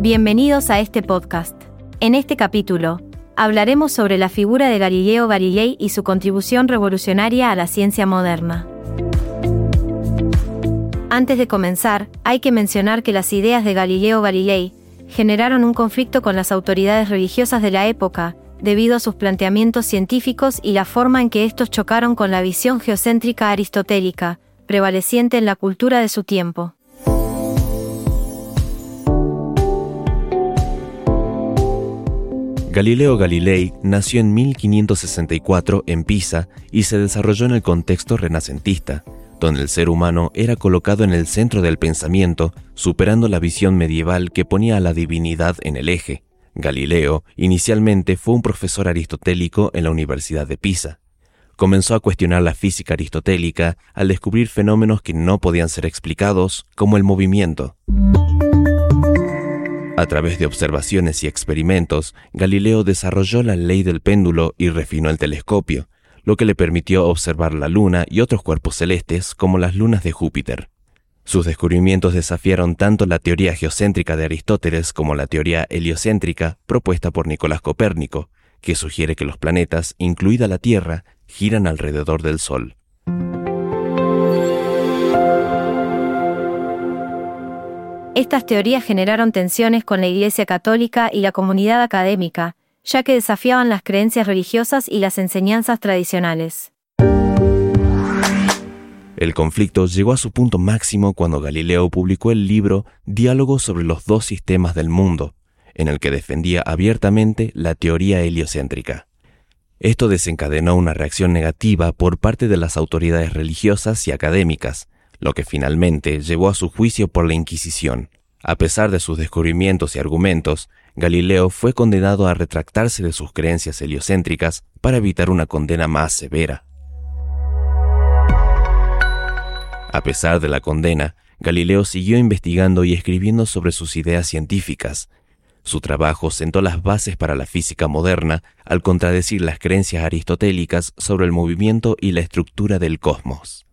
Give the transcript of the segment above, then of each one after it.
Bienvenidos a este podcast. En este capítulo, hablaremos sobre la figura de Galileo Galilei y su contribución revolucionaria a la ciencia moderna. Antes de comenzar, hay que mencionar que las ideas de Galileo Galilei generaron un conflicto con las autoridades religiosas de la época, debido a sus planteamientos científicos y la forma en que estos chocaron con la visión geocéntrica aristotélica, prevaleciente en la cultura de su tiempo. Galileo Galilei nació en 1564 en Pisa y se desarrolló en el contexto renacentista, donde el ser humano era colocado en el centro del pensamiento, superando la visión medieval que ponía a la divinidad en el eje. Galileo inicialmente fue un profesor aristotélico en la Universidad de Pisa. Comenzó a cuestionar la física aristotélica al descubrir fenómenos que no podían ser explicados, como el movimiento. A través de observaciones y experimentos, Galileo desarrolló la ley del péndulo y refinó el telescopio, lo que le permitió observar la Luna y otros cuerpos celestes como las lunas de Júpiter. Sus descubrimientos desafiaron tanto la teoría geocéntrica de Aristóteles como la teoría heliocéntrica propuesta por Nicolás Copérnico, que sugiere que los planetas, incluida la Tierra, giran alrededor del Sol. Estas teorías generaron tensiones con la Iglesia Católica y la comunidad académica, ya que desafiaban las creencias religiosas y las enseñanzas tradicionales. El conflicto llegó a su punto máximo cuando Galileo publicó el libro Diálogo sobre los dos sistemas del mundo, en el que defendía abiertamente la teoría heliocéntrica. Esto desencadenó una reacción negativa por parte de las autoridades religiosas y académicas, lo que finalmente llevó a su juicio por la Inquisición. A pesar de sus descubrimientos y argumentos, Galileo fue condenado a retractarse de sus creencias heliocéntricas para evitar una condena más severa. A pesar de la condena, Galileo siguió investigando y escribiendo sobre sus ideas científicas. Su trabajo sentó las bases para la física moderna al contradecir las creencias aristotélicas sobre el movimiento y la estructura del cosmos.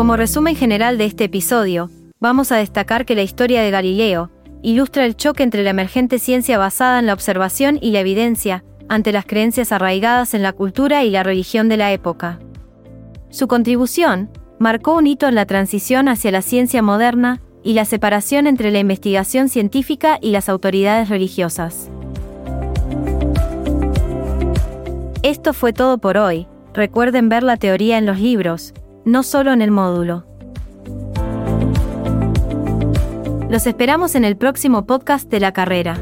Como resumen general de este episodio, vamos a destacar que la historia de Galileo ilustra el choque entre la emergente ciencia basada en la observación y la evidencia, ante las creencias arraigadas en la cultura y la religión de la época. Su contribución marcó un hito en la transición hacia la ciencia moderna y la separación entre la investigación científica y las autoridades religiosas. Esto fue todo por hoy. Recuerden ver la teoría en los libros, no solo en el módulo. Los esperamos en el próximo podcast de la carrera.